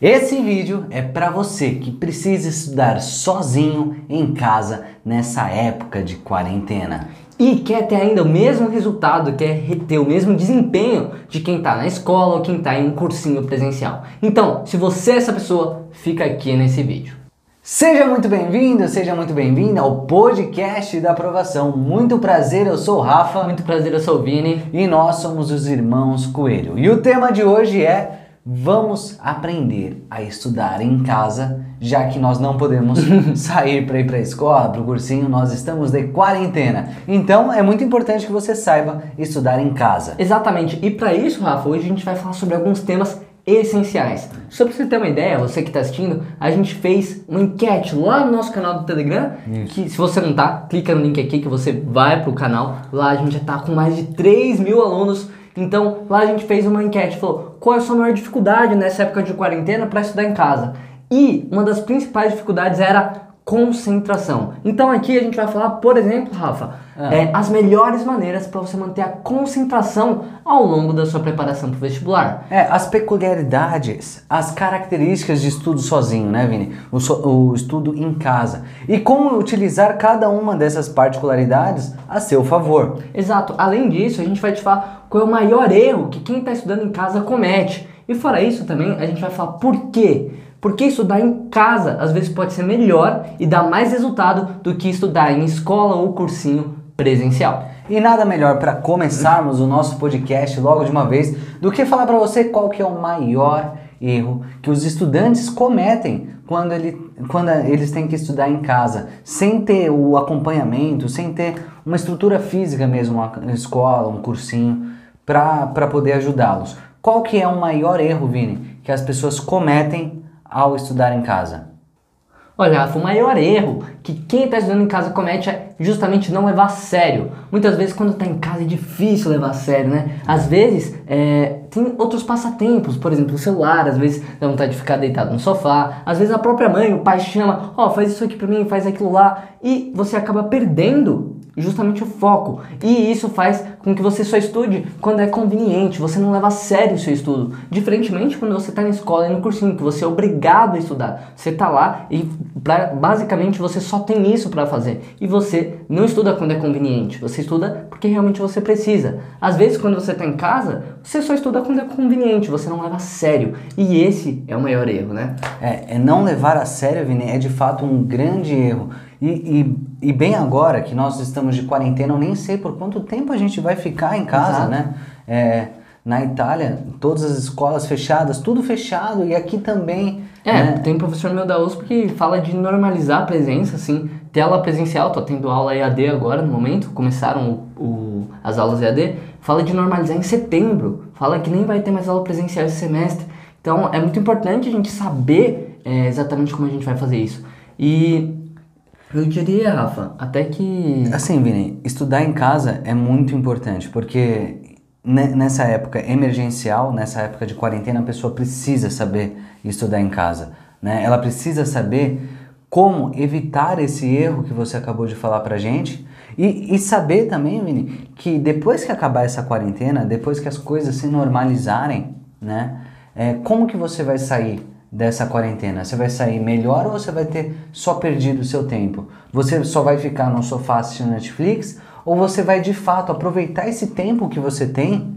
Esse vídeo é para você que precisa estudar sozinho em casa nessa época de quarentena. E quer ter ainda o mesmo resultado, quer ter o mesmo desempenho de quem está na escola ou quem está em um cursinho presencial. Então, se você é essa pessoa, fica aqui nesse vídeo. Seja muito bem-vindo, seja muito bem-vinda ao podcast da aprovação. Muito prazer, eu sou o Rafa. Muito prazer, eu sou o Vini. E nós somos os irmãos Coelho. E o tema de hoje é Vamos aprender a estudar em casa, já que nós não podemos sair para ir para a escola, para o cursinho, nós estamos de quarentena. Então é muito importante que você saiba estudar em casa. Exatamente. E para isso, Rafa, hoje a gente vai falar sobre alguns temas essenciais. Só para você ter uma ideia, você que está assistindo, a gente fez uma enquete lá no nosso canal do Telegram. Isso. Que se você não tá, clica no link aqui que você vai pro canal. Lá a gente já tá com mais de 3 mil alunos então lá a gente fez uma enquete, falou qual é a sua maior dificuldade nessa época de quarentena para estudar em casa. E uma das principais dificuldades era concentração. Então aqui a gente vai falar, por exemplo, Rafa, ah. é, as melhores maneiras para você manter a concentração ao longo da sua preparação para o vestibular. É, as peculiaridades, as características de estudo sozinho, né, Vini? O, so, o estudo em casa. E como utilizar cada uma dessas particularidades a seu favor. Exato. Além disso, a gente vai te falar qual é o maior erro que quem está estudando em casa comete. E fora isso também, a gente vai falar por quê porque estudar em casa às vezes pode ser melhor e dar mais resultado do que estudar em escola ou cursinho presencial. E nada melhor para começarmos o nosso podcast logo de uma vez do que falar para você qual que é o maior erro que os estudantes cometem quando, ele, quando eles têm que estudar em casa, sem ter o acompanhamento, sem ter uma estrutura física mesmo, uma escola, um cursinho, para poder ajudá-los. Qual que é o maior erro, Vini, que as pessoas cometem ao estudar em casa? Olha, o maior erro que quem está estudando em casa comete é justamente não levar a sério. Muitas vezes quando está em casa é difícil levar a sério, né? Às vezes é, tem outros passatempos, por exemplo, o celular, às vezes dá vontade de ficar deitado no sofá, às vezes a própria mãe, o pai chama, ó, oh, faz isso aqui para mim, faz aquilo lá, e você acaba perdendo justamente o foco. E isso faz com que você só estude quando é conveniente, você não leva a sério o seu estudo. Diferentemente quando você está na escola e no cursinho, que você é obrigado a estudar. Você está lá e pra, basicamente você só tem isso para fazer. E você não estuda quando é conveniente, você estuda porque realmente você precisa. Às vezes quando você está em casa, você só estuda quando é conveniente, você não leva a sério. E esse é o maior erro, né? É, é não levar a sério, Vini, é de fato um grande erro. E, e, e, bem agora que nós estamos de quarentena, eu nem sei por quanto tempo a gente vai ficar em casa, Exato. né? É, na Itália, todas as escolas fechadas, tudo fechado, e aqui também. É, né? tem um professor meu da USP que fala de normalizar a presença, assim, tela presencial, tô tendo aula EAD agora no momento, começaram o, o, as aulas EAD, fala de normalizar em setembro, fala que nem vai ter mais aula presencial esse semestre. Então é muito importante a gente saber é, exatamente como a gente vai fazer isso. E eu diria, Rafa, até que. Assim, Vini, estudar em casa é muito importante, porque nessa época emergencial, nessa época de quarentena, a pessoa precisa saber estudar em casa. Né? Ela precisa saber como evitar esse erro que você acabou de falar pra gente. E, e saber também, Vini, que depois que acabar essa quarentena, depois que as coisas se normalizarem, né? É, como que você vai sair dessa quarentena? Você vai sair melhor ou você vai ter só perdido o seu tempo? Você só vai ficar no sofá assistindo Netflix ou você vai de fato aproveitar esse tempo que você tem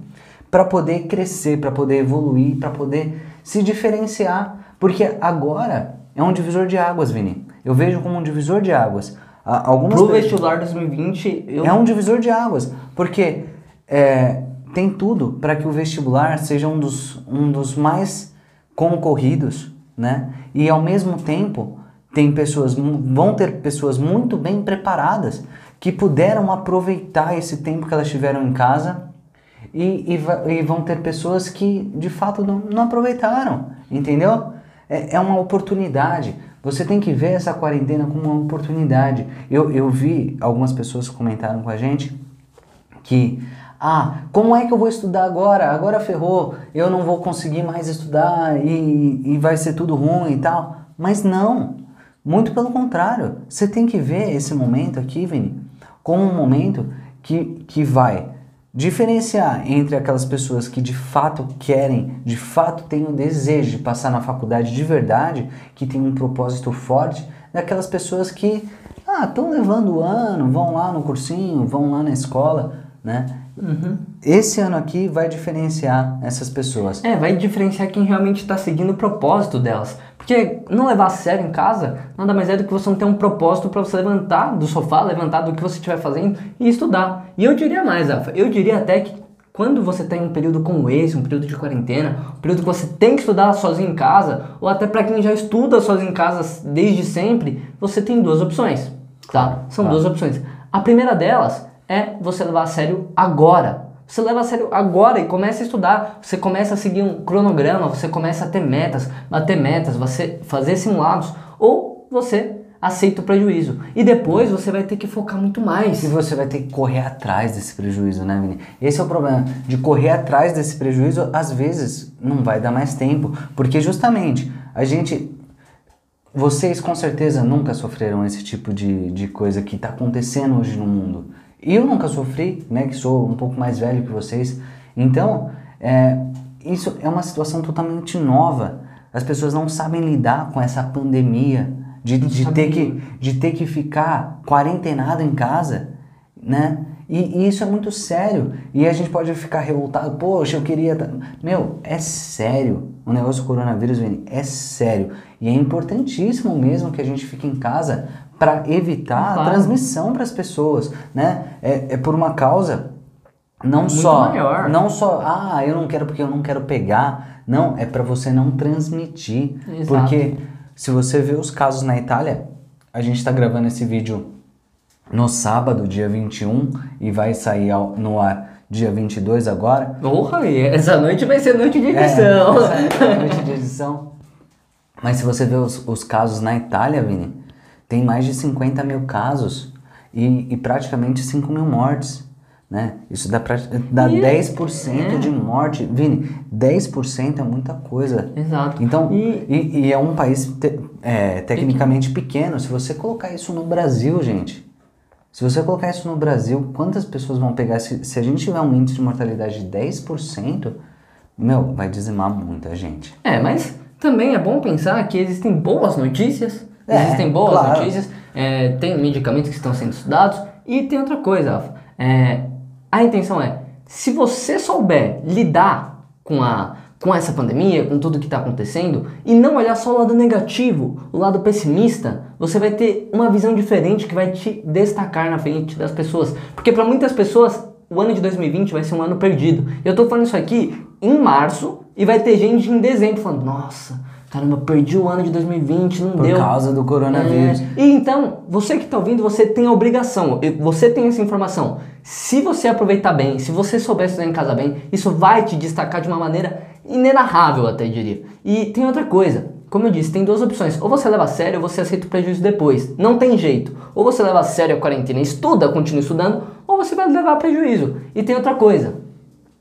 para poder crescer, para poder evoluir, para poder se diferenciar? Porque agora é um divisor de águas, Vini. Eu vejo como um divisor de águas. Algumas Pro vestibular 2020, eu... é um divisor de águas, porque é, tem tudo para que o vestibular seja um dos, um dos mais concorridos, né? E ao mesmo tempo tem pessoas vão ter pessoas muito bem preparadas que puderam aproveitar esse tempo que elas tiveram em casa e, e, e vão ter pessoas que de fato não, não aproveitaram, entendeu? É, é, uma oportunidade. Você tem que ver essa quarentena como uma oportunidade. Eu, eu vi algumas pessoas comentaram com a gente que ah, como é que eu vou estudar agora? Agora ferrou, eu não vou conseguir mais estudar e, e vai ser tudo ruim e tal. Mas não, muito pelo contrário. Você tem que ver esse momento aqui, Vini, como um momento que, que vai diferenciar entre aquelas pessoas que de fato querem, de fato têm o desejo de passar na faculdade de verdade, que tem um propósito forte, daquelas pessoas que ah, estão levando o ano, vão lá no cursinho, vão lá na escola, né? Uhum. Esse ano aqui vai diferenciar essas pessoas. É, vai diferenciar quem realmente está seguindo o propósito delas. Porque não levar a sério em casa nada mais é do que você não ter um propósito para você levantar do sofá, levantar do que você estiver fazendo e estudar. E eu diria mais, Rafa, eu diria até que quando você tem um período como esse, um período de quarentena, um período que você tem que estudar sozinho em casa, ou até para quem já estuda sozinho em casa desde sempre, você tem duas opções, tá? São Claro. duas opções. A primeira delas é você levar a sério agora. Você leva a sério agora e começa a estudar. Você começa a seguir um cronograma, você começa a ter metas, bater metas, você fazer simulados, ou você aceita o prejuízo. E depois você vai ter que focar muito mais. E você vai ter que correr atrás desse prejuízo, né, Vini? Esse é o problema. De correr atrás desse prejuízo, às vezes não vai dar mais tempo. Porque justamente a gente. Vocês com certeza nunca sofreram esse tipo de, de coisa que está acontecendo hoje no mundo. Eu nunca sofri, né? Que sou um pouco mais velho que vocês. Então, é, isso é uma situação totalmente nova. As pessoas não sabem lidar com essa pandemia de, de, ter, que, de ter que ficar quarentenado em casa, né? E, e isso é muito sério. E a gente pode ficar revoltado, poxa, eu queria. tá-" Meu, é sério. O negócio do coronavírus, Vini, é sério. E é importantíssimo mesmo que a gente fique em casa para evitar a Claro. transmissão para as pessoas, né? É, é por uma causa não Muito só maior. não só ah eu não quero porque eu não quero pegar não é para você não transmitir Exato. porque se você vê os casos na Itália a gente está gravando esse vídeo no sábado dia 21 e vai sair ao- no ar dia 22 agora Porra, e essa noite vai ser noite de é, edição. essa é a noite de edição. Mas se você vê os, os casos na Itália, Vini, tem mais de 50 mil casos e, e praticamente 5 mil mortes. Né? Isso dá, pra, dá E- 10% é. de morte. Vini, 10% é muita coisa. Exato. Então, E- e, e é um país te- é, tecnicamente pequeno. Se você colocar isso no Brasil, gente, se você colocar isso no Brasil, quantas pessoas vão pegar? Se, se a gente tiver um índice de mortalidade de 10%, meu, vai dizimar muita gente. É, mas também é bom pensar que existem boas notícias. É, existem boas claro. notícias. é, tem medicamentos que estão sendo estudados. E tem outra coisa, Rafa. É, a intenção é, se você souber lidar com, a, com essa pandemia, com tudo que está acontecendo, e não olhar só o lado negativo, o lado pessimista, você vai ter uma visão diferente que vai te destacar na frente das pessoas. Porque para muitas pessoas, o ano de 2020 vai ser um ano perdido. Eu tô falando isso aqui em março e vai ter gente em dezembro falando: Nossa, caramba, perdi o ano de 2020, não Por deu. causa do coronavírus. É, E então, você que está ouvindo, você tem a obrigação, você tem essa informação. Se você aproveitar bem, se você souber estudar em casa bem, isso vai te destacar de uma maneira inenarrável, até diria. E tem outra coisa, como eu disse, tem duas opções. Ou você leva a sério ou você aceita o prejuízo depois. Não tem jeito. Ou você leva a sério a quarentena e estuda, continua estudando, ou você vai levar prejuízo. E tem outra coisa.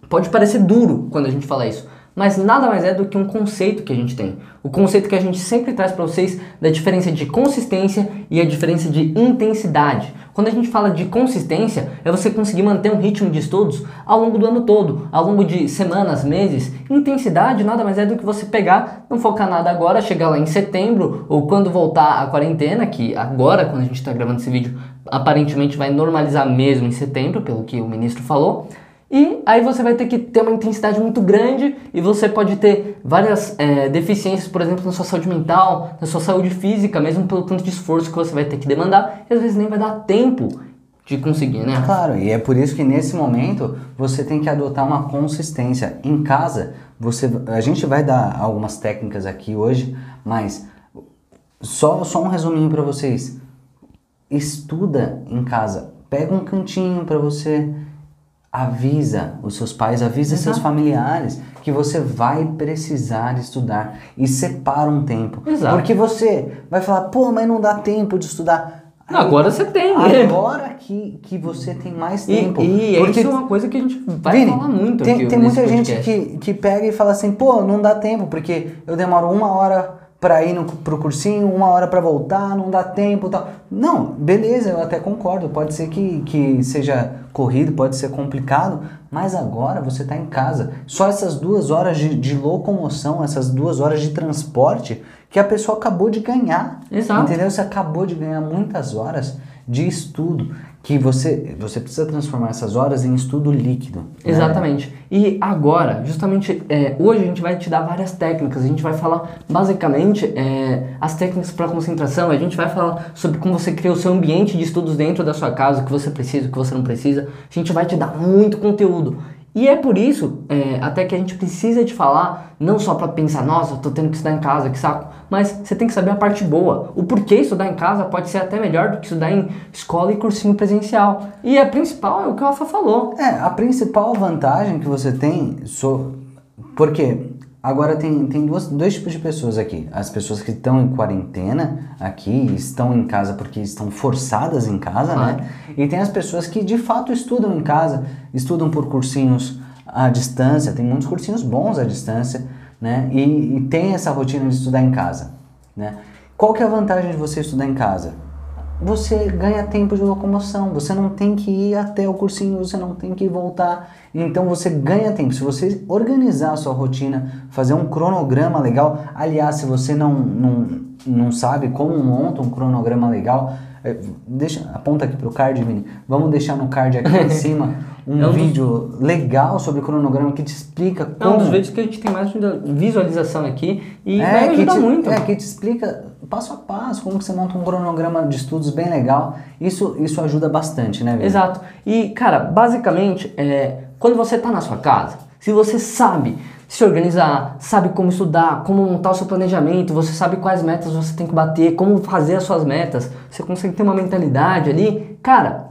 Pode parecer duro quando a gente fala isso, mas nada mais é do que um conceito que a gente tem. O conceito que a gente sempre traz para vocês da diferença de consistência e a diferença de intensidade. Quando a gente fala de consistência, é você conseguir manter um ritmo de estudos ao longo do ano todo, ao longo de semanas, meses. Intensidade nada mais é do que você pegar, não focar nada agora, chegar lá em setembro ou quando voltar a quarentena, que agora, quando a gente está gravando esse vídeo, aparentemente vai normalizar mesmo em setembro, pelo que o ministro falou. E aí você vai ter que ter uma intensidade muito grande e você pode ter várias é, deficiências, por exemplo, na sua saúde mental, na sua saúde física, mesmo pelo tanto de esforço que você vai ter que demandar, e às vezes nem vai dar tempo de conseguir, né? Claro, e é por isso que nesse momento você tem que adotar uma consistência. Em casa, você, a gente vai dar algumas técnicas aqui hoje, mas só, só um resuminho para vocês. Estuda em casa, pega um cantinho para você, avisa os seus pais, avisa seus Exato. familiares que você vai precisar estudar e separa um tempo. Exato. Porque você vai falar, pô, mas não dá tempo de estudar. Agora você tem, né? Agora que, que você tem mais E, tempo. e porque isso é uma coisa que a gente vai Vini, falar muito tem, aqui tem muita gente podcast. que, que pega e fala assim, pô, não dá tempo, porque eu demoro uma hora para ir no, pro cursinho, uma hora para voltar, não dá tempo tal. Não, beleza, eu até concordo. Pode ser que, que seja corrido, pode ser complicado, mas agora você está em casa. Só essas duas horas de, de, locomoção, essas duas horas de transporte que a pessoa acabou de ganhar. Exato. Entendeu? Você acabou de ganhar muitas horas de estudo que você, você precisa transformar essas horas em estudo líquido. Né? Exatamente. E agora, justamente, é, hoje a gente vai te dar várias técnicas. A gente vai falar basicamente é, as técnicas para concentração. A gente vai falar sobre como você cria o seu ambiente de estudos dentro da sua casa, o que você precisa, o que você não precisa. A gente vai te dar muito conteúdo. E é por isso, é, até que a gente precisa de falar, não só para pensar, nossa, tô tendo que estudar em casa, que saco, mas você tem que saber a parte boa. O porquê estudar em casa pode ser até melhor do que estudar em escola e cursinho presencial. E a principal é o que o Rafa falou. É, a principal vantagem que você tem, so... porque Agora tem, tem duas, dois tipos de pessoas aqui. As pessoas que estão em quarentena aqui, estão em casa porque estão forçadas em casa, né? E tem as pessoas que de fato estudam em casa, estudam por cursinhos à distância, tem muitos cursinhos bons à distância, né? E, e tem essa rotina de estudar em casa, né? Qual que é a vantagem de você estudar em casa? Você ganha tempo de locomoção, você não tem que ir até o cursinho, você não tem que voltar. Então você ganha tempo. Se você organizar a sua rotina, fazer um cronograma legal, aliás, se você não, não, não sabe como monta um cronograma legal, é, deixa, aponta aqui pro card, Vini. Vamos deixar no card aqui em cima um, é um vídeo dos... legal sobre cronograma que te explica como... É um dos vídeos que a gente tem mais visualização aqui e é, vai ajudar te, muito. É, que te explica passo a passo como que você monta um cronograma de estudos bem legal. Isso, isso ajuda bastante, né, Vini? Exato. E, cara, basicamente, é, quando você está na sua casa, se você sabe se organizar, sabe como estudar, como montar o seu planejamento, você sabe quais metas você tem que bater, como fazer as suas metas, você consegue ter uma mentalidade ali, cara,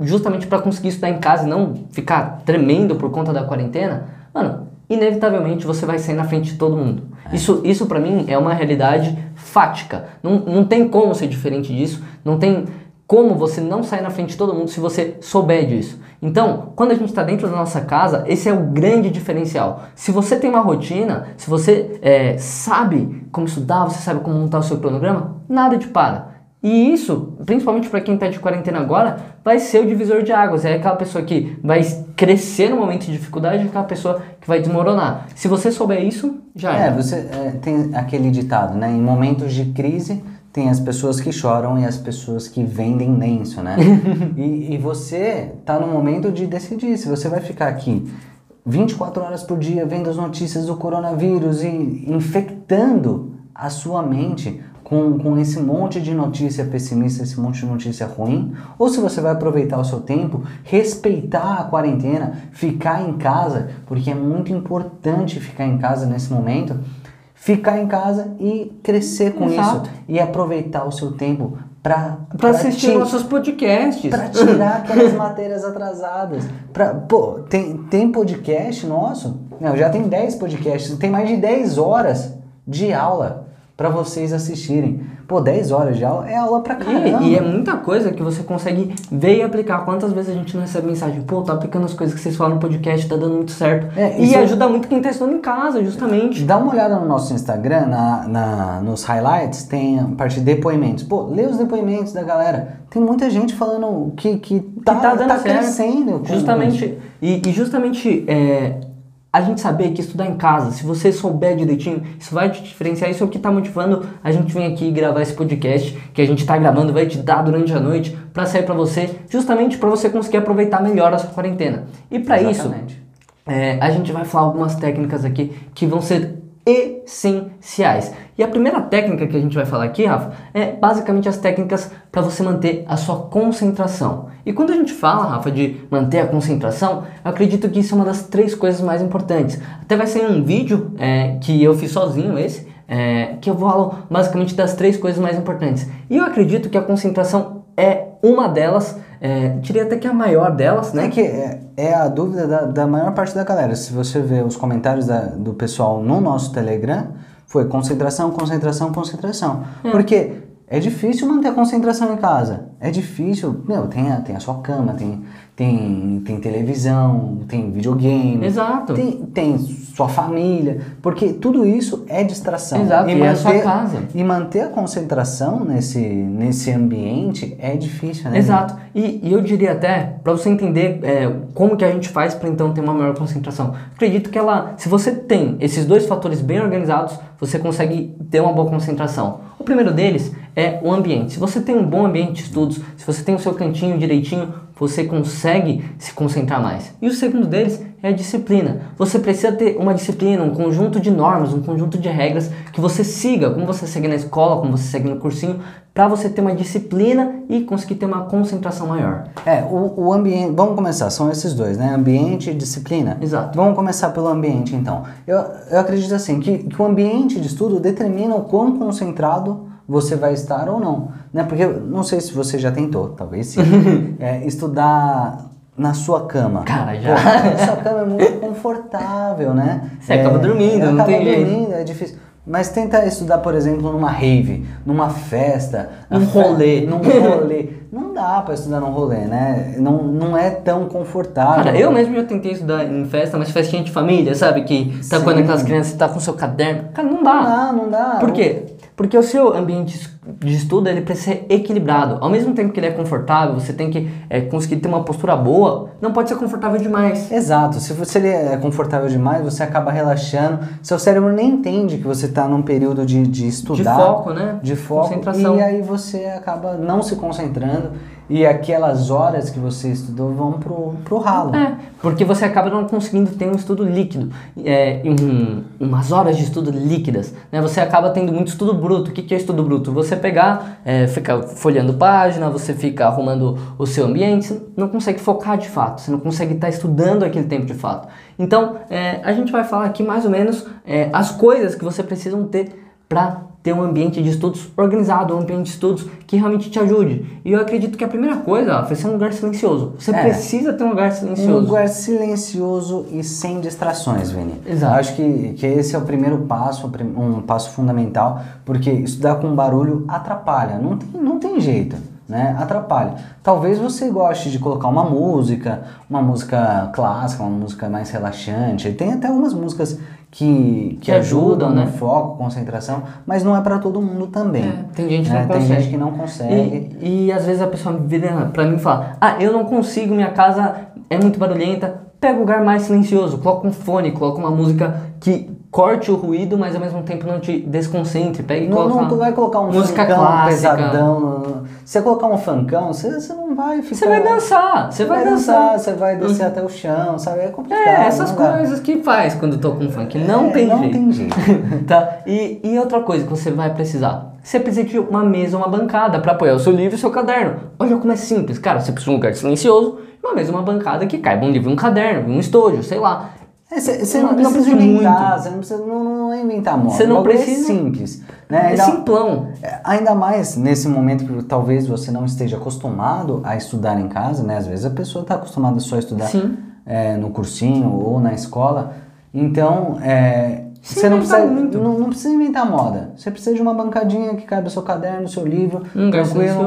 justamente para conseguir estudar em casa e não ficar tremendo por conta da quarentena, mano, inevitavelmente você vai sair na frente de todo mundo. É. Isso, isso para mim é uma realidade fática. Não, não tem como ser diferente disso, não tem como você não sair na frente de todo mundo se você souber disso. Então, quando a gente está dentro da nossa casa, esse é o grande diferencial. Se você tem uma rotina, se você é, sabe como estudar, você sabe como montar o seu cronograma, nada te para. E isso, principalmente para quem está de quarentena agora, vai ser o divisor de águas. É aquela pessoa que vai crescer no momento de dificuldade e aquela pessoa que vai desmoronar. Se você souber isso, já é. É, você é, tem aquele ditado, né? Em momentos de crise, tem as pessoas que choram e as pessoas que vendem lenço, né? e, e você está no momento de decidir se você vai ficar aqui 24 horas por dia vendo as notícias do coronavírus e infectando a sua mente com, com esse monte de notícia pessimista, esse monte de notícia ruim, ou se você vai aproveitar o seu tempo, respeitar a quarentena, ficar em casa, porque é muito importante ficar em casa nesse momento, ficar em casa e crescer com Exato. isso e aproveitar o seu tempo para assistir ti, nossos podcasts, para tirar aquelas matérias atrasadas. Pra, pô, tem, tem podcast nosso? Não, já tem 10 podcasts, tem mais de 10 horas de aula para vocês assistirem. Pô, 10 horas de aula é aula pra caramba. E, e, é muita coisa que você consegue ver e aplicar. Quantas vezes a gente não recebe mensagem? Pô, tá aplicando as coisas que vocês falam no podcast, tá dando muito certo. É, e ajuda muito quem tá estudando em casa, justamente. Dá uma olhada no nosso Instagram, na, na, nos highlights, tem a parte de depoimentos. Pô, lê os depoimentos da galera. Tem muita gente falando que, que, tá, que tá, dando tá certo. crescendo. Justamente. E, e justamente... É, a gente saber que estudar em casa, se você souber direitinho, isso vai te diferenciar. Isso é o que está motivando a gente vir aqui gravar esse podcast que a gente está gravando, vai te dar durante a noite para sair para você, justamente para você conseguir aproveitar melhor a sua quarentena. E para isso, é, a gente vai falar algumas técnicas aqui que vão ser essenciais. E a primeira técnica que a gente vai falar aqui, Rafa, é basicamente as técnicas para você manter a sua concentração. E quando a gente fala, Rafa, de manter a concentração, eu acredito que isso é uma das três coisas mais importantes. Até vai ser um vídeo é, que eu fiz sozinho, esse, é, que eu falo basicamente das três coisas mais importantes. E eu acredito que a concentração é uma delas, é, diria até que é a maior delas, né? É que é, é a dúvida da, da, maior parte da galera. Se você ver os comentários da, do pessoal no nosso Telegram, foi concentração, concentração, concentração. É. Porque é difícil manter a concentração em casa. é difícil. Meu, tem a, tem a sua cama, tem, tem, tem televisão, tem videogame. Exato. Tem, tem sua família. Porque tudo isso é distração. Exato, e é a sua casa. E manter a concentração nesse, nesse ambiente é difícil, né? Exato. E, e eu diria até, para você entender é, como que a gente faz para então ter uma maior concentração. Acredito que ela, se você tem esses dois fatores bem organizados, você consegue ter uma boa concentração. O primeiro deles é o ambiente. Se você tem um bom ambiente de estudos, se você tem o seu cantinho direitinho, você consegue se concentrar mais. E o segundo deles é disciplina. Você precisa ter uma disciplina, um conjunto de normas, um conjunto de regras que você siga, como você segue na escola, como você segue no cursinho, para você ter uma disciplina e conseguir ter uma concentração maior. É, o, o ambiente. Vamos começar, são esses dois, né? Ambiente e disciplina. Exato. Vamos começar pelo ambiente, então. Eu, eu acredito assim, que, que o ambiente de estudo determina o quão concentrado você vai estar ou não. Né? Porque não sei se você já tentou, talvez sim, é, estudar na sua cama. Cara, já. Pô, sua cama é muito confortável, né? Você acaba dormindo, não acaba tem jeito. dormindo, é difícil. Mas tenta estudar, por exemplo, numa rave, numa festa, Num rolê. num rolê. Não dá pra estudar num rolê, né? Não, não é tão confortável. Cara, eu mesmo já tentei estudar em festa, mas festinha de família, sabe? Que tá Sim. quando aquelas crianças tá com seu caderno. Cara, não Não dá. dá, não dá. Por quê? Porque o seu ambiente de estudo ele precisa ser equilibrado. Ao mesmo tempo que ele é confortável, você tem que é, conseguir ter uma postura boa, não pode ser confortável demais. Exato, se você é confortável demais, você acaba relaxando, seu cérebro nem entende que você está num período de, de estudar. foco, né? De foco, Concentração. e aí você acaba não se concentrando e aquelas horas que você estudou vão pro, pro ralo. É, porque você acaba não conseguindo ter um estudo líquido, é, um- umas horas de estudo líquidas. Né? Você acaba tendo muito estudo bruto. O que, que é estudo bruto? Você pegar, é, ficar folheando página, você fica arrumando o seu ambiente, você não consegue focar de fato, você não consegue estar estudando aquele tempo de fato. Então, é, a gente vai falar aqui mais ou menos é, as coisas que você precisa ter para ter um ambiente de estudos organizado, um ambiente de estudos que realmente te ajude. E eu acredito que a primeira coisa ó, vai ser um lugar silencioso. Você É. precisa ter um lugar Um silencioso. lugar silencioso e sem distrações, Vini. Exato. Acho que, que esse é o primeiro passo, um passo fundamental, porque estudar com barulho atrapalha, não tem, não tem jeito, né? Atrapalha. Talvez você goste de colocar uma música, uma música clássica, uma música mais relaxante. Tem até algumas músicas que, que, Que ajudam, ajudam né? foco, concentração, mas não é para todo mundo também. É, tem gente que né? não Tem consegue. gente que não consegue. E, e às vezes a pessoa vira pra mim e fala: Ah, eu não consigo, minha casa é muito barulhenta. Pega um lugar mais silencioso, coloca um fone, coloca uma música que corte o ruído, mas ao mesmo tempo não te desconcentre. Pega e Não, coloca não, tu vai colocar um música funkão clássica. pesadão. no- Se você colocar um funkão, você, você não vai ficar. Você vai dançar, você Você vai, dançar. você vai descer até o chão, sabe? É complicado. É, essas não dá. coisas que faz quando toca um funk. Não É, tem não jeito. tem jeito. tá? E, e outra coisa que você vai precisar. Você precisa de uma mesa, uma bancada para apoiar o seu livro e o seu caderno. Olha como é simples. Cara, você precisa de um lugar silencioso, uma mesa, uma bancada que caiba um livro, um caderno, um estojo, sei lá. Você Não- não, não precisa inventar, você não precisa não, não é inventar moda. Você não bagulho precisa- É simples. Né? É Ainda, simplão. é, ainda mais nesse momento que talvez você não esteja acostumado a estudar em casa, né? Às vezes a pessoa está acostumada só a estudar é, no cursinho ou na escola. Então, é, você não precisa, não, não precisa inventar moda. Você precisa de uma bancadinha que caiba o seu caderno, o seu livro, Um tranquilo,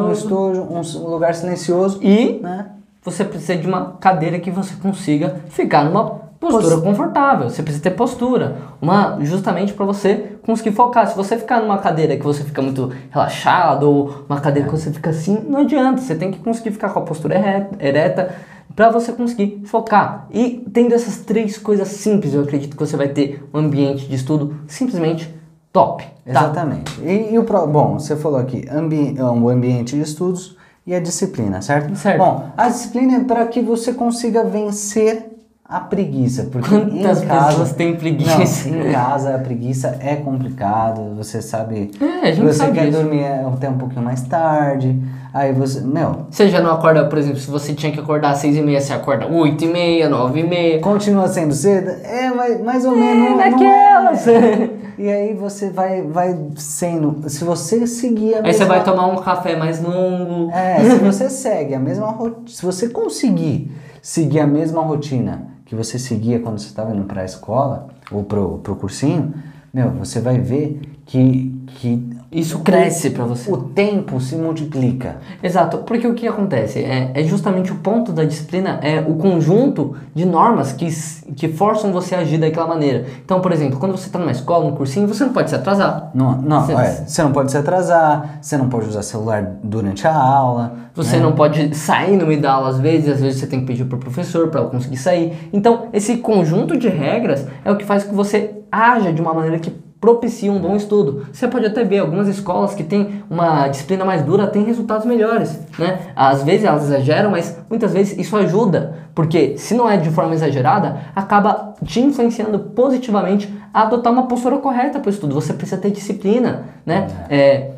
um silencioso. estojo, um, um lugar silencioso. E né? você precisa de uma cadeira que você consiga ficar numa postura Pos- confortável. Você precisa ter postura, uma justamente para você conseguir focar. Se você ficar numa cadeira que você fica muito relaxado ou uma cadeira que você fica assim, não adianta. Você tem que conseguir ficar com a postura ereta, para você conseguir focar. E tendo essas três coisas simples, eu acredito que você vai ter um ambiente de estudo simplesmente top. Tá? Exatamente. E, e o pro- bom, você falou aqui ambi o ambiente de estudos e a disciplina, certo? Certo. Bom, a disciplina é para que você consiga vencer a preguiça, porque Quantas em casa, pessoas têm preguiça? Não, em casa a preguiça é complicado, você sabe. É, a gente você sabe quer disso. dormir até um pouquinho mais tarde, aí você, meu, Você já não acorda, por exemplo, se você tinha que acordar às seis e meia, você acorda oito e meia, nove e meia. continua sendo cedo? É, mais, mais ou menos. não- não é. E aí você vai, vai sendo. Se você seguir a Aí você mesma- vai tomar um café mais longo. É, se você segue a mesma rotina, se você conseguir seguir a mesma rotina que você seguia quando você estava indo para a escola ou pro, pro cursinho, meu, você vai ver que, que Isso cresce pra você. o tempo se multiplica. Exato, porque o que acontece? É, é justamente o ponto da disciplina, é o conjunto de normas que, que forçam você a agir daquela maneira. Então, por exemplo, quando você está numa escola, num cursinho, você não pode se atrasar. Não, não Você- é, você não pode se atrasar, você não pode usar celular durante a aula. Você não pode sair no meio da aula às vezes, às vezes você tem que pedir pro professor para conseguir sair. Então, esse conjunto de regras é o que faz com que você haja de uma maneira que propicia um bom estudo. Você pode até ver algumas escolas que têm uma disciplina mais dura têm resultados melhores, né? Às vezes elas exageram, mas muitas vezes isso ajuda, porque se não é de forma exagerada, acaba te influenciando positivamente a adotar uma postura correta para o estudo. Você precisa ter disciplina, né? É,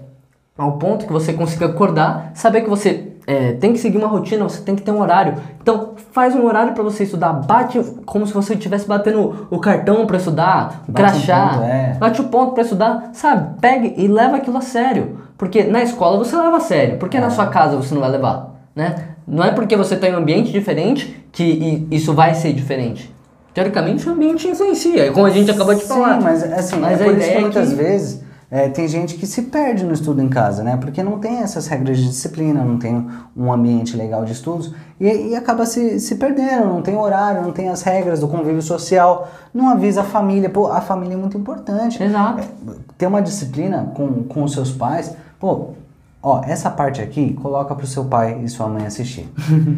ao ponto que você consiga acordar, saber que você é, tem que seguir uma rotina, você tem que ter um horário. Então, faz um horário para você estudar, bate como se você estivesse batendo o cartão para estudar, Bate um crachá, ponto, é. bate o ponto para estudar, sabe? Pegue e leva aquilo a sério. Porque na escola você leva a sério, por que É. na sua casa você não vai levar? Né? Não é porque você está em um ambiente diferente que isso vai ser diferente. Teoricamente, o ambiente influencia, como a gente acabou de falar. Sim, mas assim, Mas é por isso que é muitas que- vezes é, tem gente que se perde no estudo em casa, né? Porque não tem essas regras de disciplina, não tem um ambiente legal de estudos e, e acaba se, se perdendo, não tem horário, não tem as regras do convívio social, não avisa a família. Pô, a família é muito importante. Exato. Ter uma disciplina com, com os seus pais, pô, ó, essa parte aqui coloca pro seu pai e sua mãe assistir.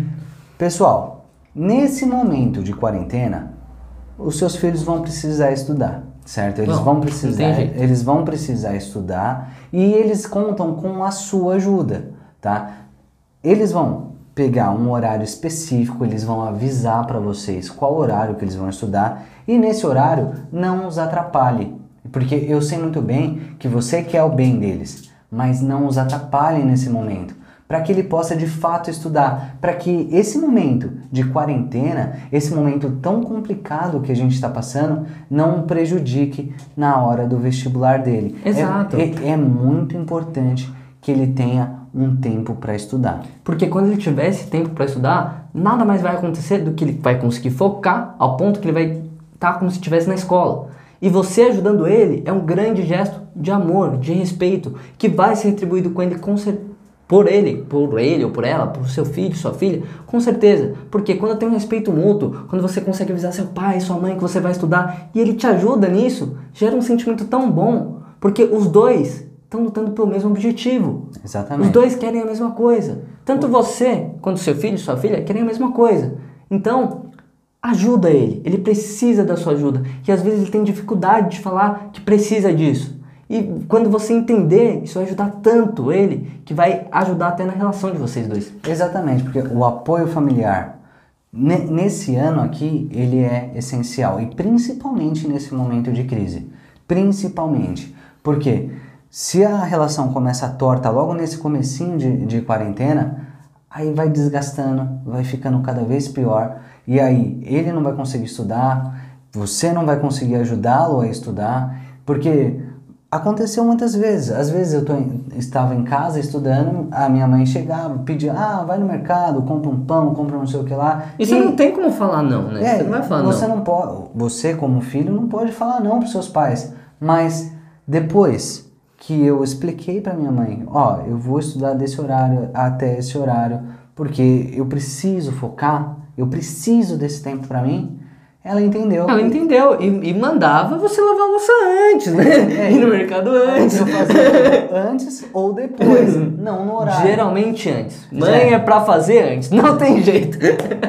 Pessoal, nesse momento de quarentena, os seus filhos vão precisar estudar, certo? Eles Não, vão precisar, eles vão precisar estudar e eles contam com a sua ajuda, tá? Eles vão pegar um horário específico, eles vão avisar para vocês qual horário que eles vão estudar e nesse horário não os atrapalhe, porque eu sei muito bem que você quer o bem deles, mas não os atrapalhe nesse momento para que ele possa de fato estudar, para que esse momento de quarentena, esse momento tão complicado que a gente está passando, não prejudique na hora do vestibular dele. É- Exato. É, é muito importante que ele tenha um tempo para estudar. Porque quando ele tiver esse tempo para estudar, nada mais vai acontecer do que ele vai conseguir focar ao ponto que ele vai estar como se estivesse na escola. E você ajudando ele é um grande gesto de amor, de respeito, que vai ser retribuído com ele com cer- por ele, por ele ou por ela, por seu filho, sua filha, com certeza. Porque quando tem um respeito mútuo, quando você consegue avisar seu pai, sua mãe que você vai estudar e ele te ajuda nisso, gera um sentimento tão bom, porque os dois estão lutando pelo mesmo objetivo. Exatamente. Os dois querem a mesma coisa. Tanto você quanto seu filho e sua filha querem a mesma coisa. Então, ajuda ele. Ele precisa da sua ajuda. E às vezes ele tem dificuldade de falar que precisa disso. E quando você entender, isso vai ajudar tanto ele que vai ajudar até na relação de vocês dois. Exatamente, porque o apoio familiar ne- nesse ano aqui ele é essencial. E principalmente nesse momento de crise, principalmente. Porque se a relação começa torta logo nesse comecinho de, de quarentena, aí vai desgastando, vai ficando cada vez pior. E aí ele não vai conseguir estudar, você não vai conseguir ajudá-lo a estudar, porque Aconteceu muitas vezes. Às vezes eu tô em- estava em casa estudando, a minha mãe chegava, pedia, ah, vai no mercado, compra um pão, compra não sei o que lá. E você não tem como falar não, né? É, você não vai falar você não. não pode, você como filho não pode falar não para seus pais. Mas depois que eu expliquei para minha mãe, ó, eu vou estudar desse horário até esse horário, porque eu preciso focar, eu preciso desse tempo para mim. Ela entendeu. Ela entendeu e, e mandava você lavar a louça antes, né? Ir no mercado antes. Eu fazia antes ou depois, não no horário. Geralmente antes. Mãe É. é pra fazer antes, não tem jeito.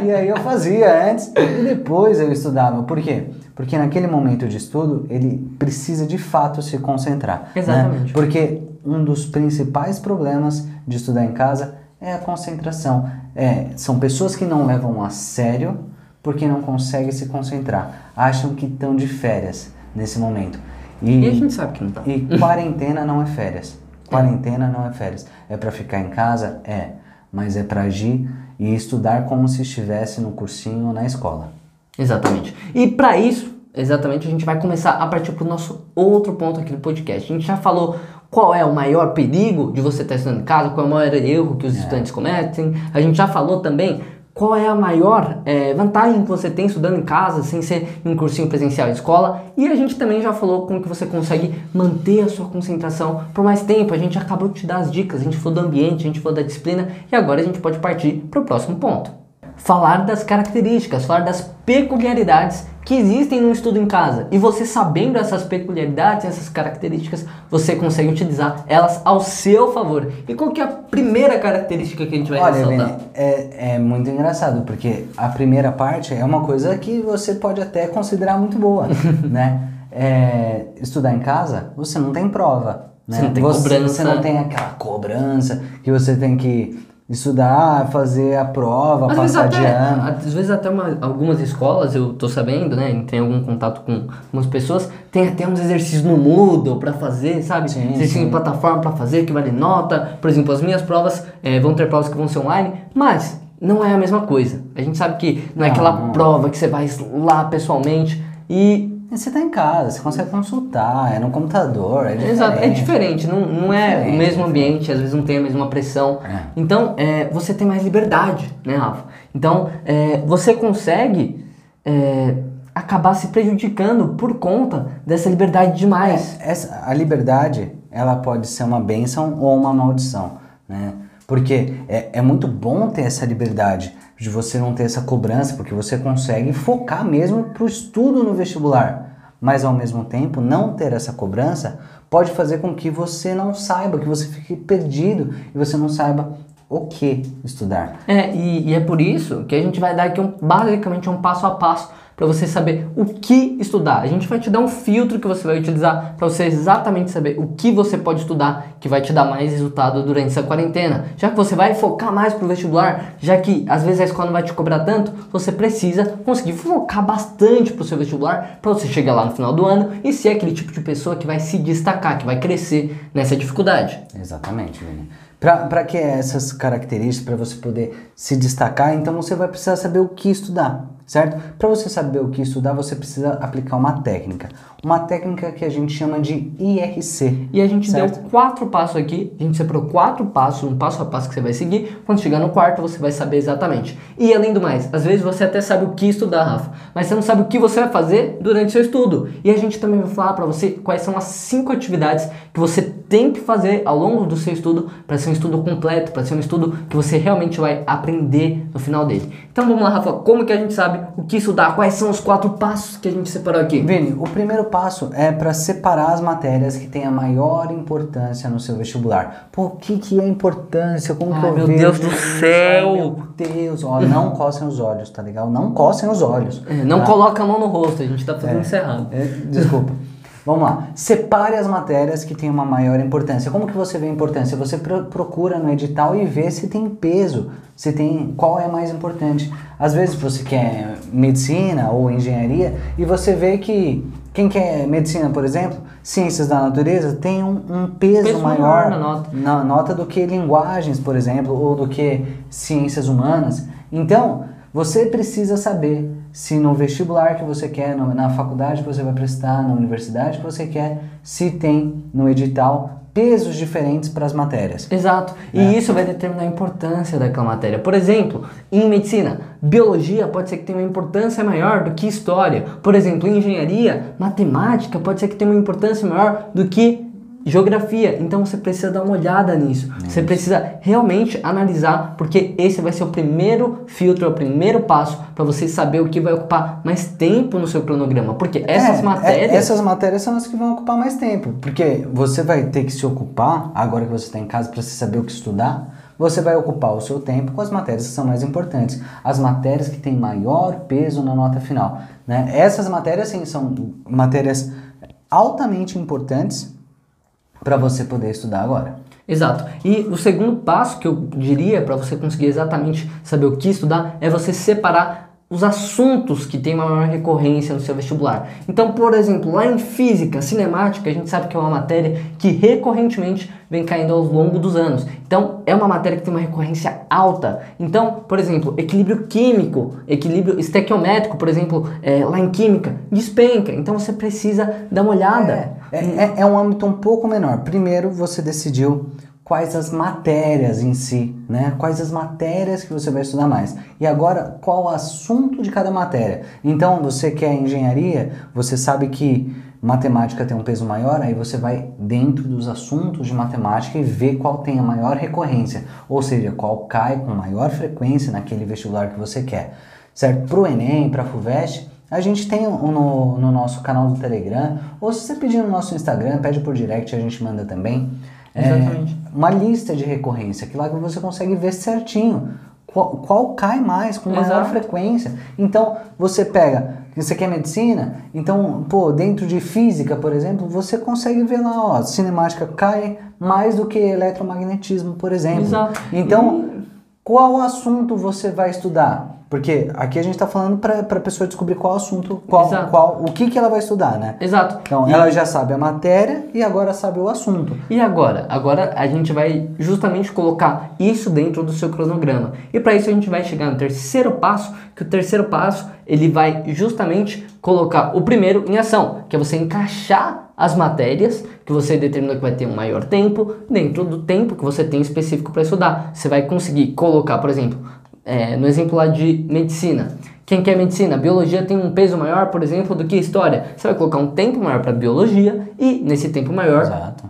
E aí eu fazia antes e depois eu estudava. Por quê? Porque naquele momento de estudo ele precisa de fato se concentrar. né? Exatamente. Porque um dos principais problemas de estudar em casa é a concentração. É, são pessoas que não levam a sério porque não conseguem se concentrar. Acham que estão de férias nesse momento. E a gente sabe que não tá. E quarentena não é férias. Quarentena não é férias. É para ficar em casa? É. Mas é para agir e estudar como se estivesse no cursinho ou na escola. Exatamente. E para isso, exatamente, a gente vai começar a partir pro nosso outro ponto aqui do podcast. A gente já falou qual é o maior perigo de você estar estudando em casa, qual é o maior erro que os estudantes cometem. A gente já falou também qual é a maior é, vantagem que você tem estudando em casa, sem ser em um cursinho presencial em escola. E a gente também já falou como que você consegue manter a sua concentração por mais tempo. A gente acabou de te dar as dicas, a gente falou do ambiente, a gente falou da disciplina e agora a gente pode partir para o próximo ponto. Falar das características, falar das peculiaridades que existem no estudo em casa. E você sabendo essas peculiaridades, essas características, você consegue utilizar elas ao seu favor. E qual que é a primeira característica que a gente vai Olha, ressaltar? Vini, é, é muito engraçado, porque a primeira parte é uma coisa que você pode até considerar muito boa, né? É, estudar em casa, você não tem prova, né? Você não tem você, cobrança. Você não tem aquela cobrança que você tem que estudar, fazer a prova, Às vezes, passar de ano. às vezes até uma- algumas escolas, eu tô sabendo, né, tem algum contato com algumas pessoas, tem até uns exercícios no Moodle pra fazer, sabe? Sim, Exercício sim. em plataforma pra fazer, que vale nota. Por exemplo, as minhas provas eh, vão ter provas que vão ser online, mas não é a mesma coisa. A gente sabe que não é aquela prova que você vai lá pessoalmente E você tá em casa, você consegue consultar, é no computador, é diferente. Exato, é diferente, não, não é Diferente, o mesmo é ambiente, às vezes não tem a mesma pressão. É. Então, é, você tem mais liberdade, né, Rafa? Então, é, você consegue é, acabar se prejudicando por conta dessa liberdade demais. Essa, a liberdade, ela pode ser uma bênção ou uma maldição, né? Porque é, é muito bom ter essa liberdade de você não ter essa cobrança, porque você consegue focar mesmo pro estudo no vestibular. Mas ao mesmo tempo, não ter essa cobrança pode fazer com que você não saiba, que você fique perdido e você não saiba o que estudar. É, e, e é por isso que a gente vai dar aqui um, basicamente um passo a passo para você saber o que estudar. A gente vai te dar um filtro que você vai utilizar para você exatamente saber o que você pode estudar que vai te dar mais resultado durante essa quarentena. Já que você vai focar mais pro vestibular, já que às vezes a escola não vai te cobrar tanto, você precisa conseguir focar bastante pro seu vestibular para você chegar lá no final do ano e ser aquele tipo de pessoa que vai se destacar, que vai crescer nessa dificuldade. Exatamente, Vini. Para que essas características, para você poder se destacar, então você vai precisar saber o que estudar, certo? Para você saber o que estudar, você precisa aplicar uma técnica. Uma técnica que a gente chama de IRC. E a gente certo? deu quatro passos aqui, a gente separou quatro passos, um passo a passo que você vai seguir. Quando chegar no quarto, você vai saber exatamente. E além do mais, às vezes você até sabe o que estudar, Rafa, mas você não sabe o que você vai fazer durante seu estudo. E a gente também vai falar para você quais são as cinco atividades que você tem que fazer ao longo do seu estudo para ser um estudo completo, para ser um estudo que você realmente vai aprender no final dele. Então vamos lá, Rafa, como que a gente sabe o que estudar? Quais são os quatro passos que a gente separou aqui? Vini, o primeiro passo é para separar as matérias que têm a maior importância no seu vestibular. Pô, o que, que é importância? Como que eu meu vejo Deus do céu! Ai, meu Deus, ó, não coçem os olhos, tá legal? Não coçem os olhos. É, não tá? coloca a mão no rosto, a gente tá fazendo isso errado. É, desculpa. Vamos lá. Separe as matérias que têm uma maior importância. Como que você vê a importância? Você pro- procura no edital e vê se tem peso, se tem qual é mais importante. Às vezes você quer medicina ou engenharia e você vê que quem quer medicina, por exemplo, ciências da natureza, tem um, um peso, Peso maior maior na nota. na nota do que linguagens, por exemplo, ou do que ciências humanas. Então, você precisa saber se no vestibular que você quer, na faculdade que você vai prestar, na universidade que você quer, se tem no edital pesos diferentes para as matérias. Exato. E É. isso vai determinar a importância daquela matéria. Por exemplo, em medicina, biologia pode ser que tenha uma importância maior do que história. Por exemplo, em engenharia, matemática pode ser que tenha uma importância maior do que geografia. Então você precisa dar uma olhada nisso. Você precisa realmente analisar, porque esse vai ser o primeiro filtro, é o primeiro passo para você saber o que vai ocupar mais tempo no seu cronograma. Porque essas É, matérias é, essas matérias são as que vão ocupar mais tempo. Porque você vai ter que se ocupar, agora que você está em casa, para você saber o que estudar, você vai ocupar o seu tempo com as matérias que são mais importantes. As matérias que têm maior peso na nota final. Né? Essas matérias, sim, são matérias altamente importantes para você poder estudar agora. Exato. E o segundo passo que eu diria para você conseguir exatamente saber o que estudar é você separar os assuntos que têm uma maior recorrência no seu vestibular. Então, por exemplo, lá em física, cinemática, a gente sabe que é uma matéria que recorrentemente vem caindo ao longo dos anos. Então, é uma matéria que tem uma recorrência alta. Então, por exemplo, equilíbrio químico, equilíbrio estequiométrico, por exemplo, é, lá em química, despenca. Então, você precisa dar uma olhada. É, é, é um âmbito um pouco menor. Primeiro, você decidiu quais as matérias em si, né? Quais as matérias que você vai estudar mais. E agora, qual o assunto de cada matéria. Então, você quer engenharia, você sabe que matemática tem um peso maior, aí você vai dentro dos assuntos de matemática e vê qual tem a maior recorrência, ou seja, qual cai com maior frequência naquele vestibular que você quer. Certo? Para o Enem, para a FUVEST, a gente tem no, no nosso canal do Telegram, ou se você pedir no nosso Instagram, pede por direct, a gente manda também. Exatamente. É, uma lista de recorrência, que lá que você consegue ver certinho qual, qual cai mais, com maior Exato. frequência. Então, você pega, você quer medicina, então, pô, dentro de física, por exemplo, você consegue ver lá, ó, cinemática cai mais do que eletromagnetismo, por exemplo. Exato. Então, qual assunto você vai estudar? Porque aqui a gente está falando para a pessoa descobrir qual assunto, qual, Exato. qual, o que, que ela vai estudar, né? Exato. Então, E- ela já sabe a matéria e agora sabe o assunto. E agora? Agora a gente vai justamente colocar isso dentro do seu cronograma. E para isso a gente vai chegar no terceiro passo, que o terceiro passo ele vai justamente colocar o primeiro em ação, que é você encaixar as matérias que você determina que vai ter um maior tempo dentro do tempo que você tem específico para estudar. Você vai conseguir colocar, por exemplo, é, no exemplo lá de medicina. Quem quer medicina? Biologia tem um peso maior, por exemplo, do que história. Você vai colocar um tempo maior para biologia e nesse tempo maior Exato.